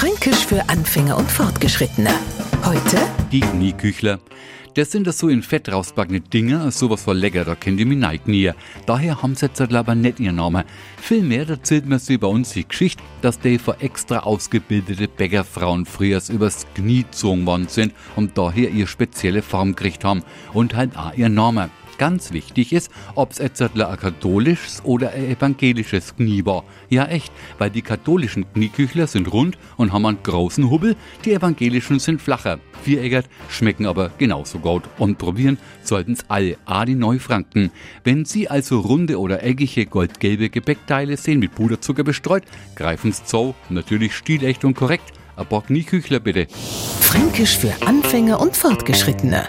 Fränkisch für Anfänger und Fortgeschrittene. Heute Die Knieküchler. Das sind das so in Fett rausbackene Dinger, sowas von lecker, da kennt ihr mich nicht nie. Daher haben sie jetzt aber nicht ihren Namen. Vielmehr erzählt mir sie bei uns die Geschichte, dass die vor extra ausgebildete Bäckerfrauen früher übers Knie gezogen worden sind und daher ihre spezielle Form gekriegt haben und halt auch ihren Namen ganz wichtig ist, ob es jetzt ein katholisches oder ein evangelisches Knie war. Ja echt, weil die katholischen Knieküchler sind rund und haben einen großen Hubbel, die evangelischen sind flacher. Viereckert, schmecken aber genauso gut. Und probieren sollten es alle, a die Neufranken. Wenn Sie also runde oder eckige goldgelbe Gebäckteile sehen mit Puderzucker bestreut, greifen Sie zu, natürlich stilecht und korrekt. Ein paar Knieküchler bitte. Fränkisch für Anfänger und Fortgeschrittene.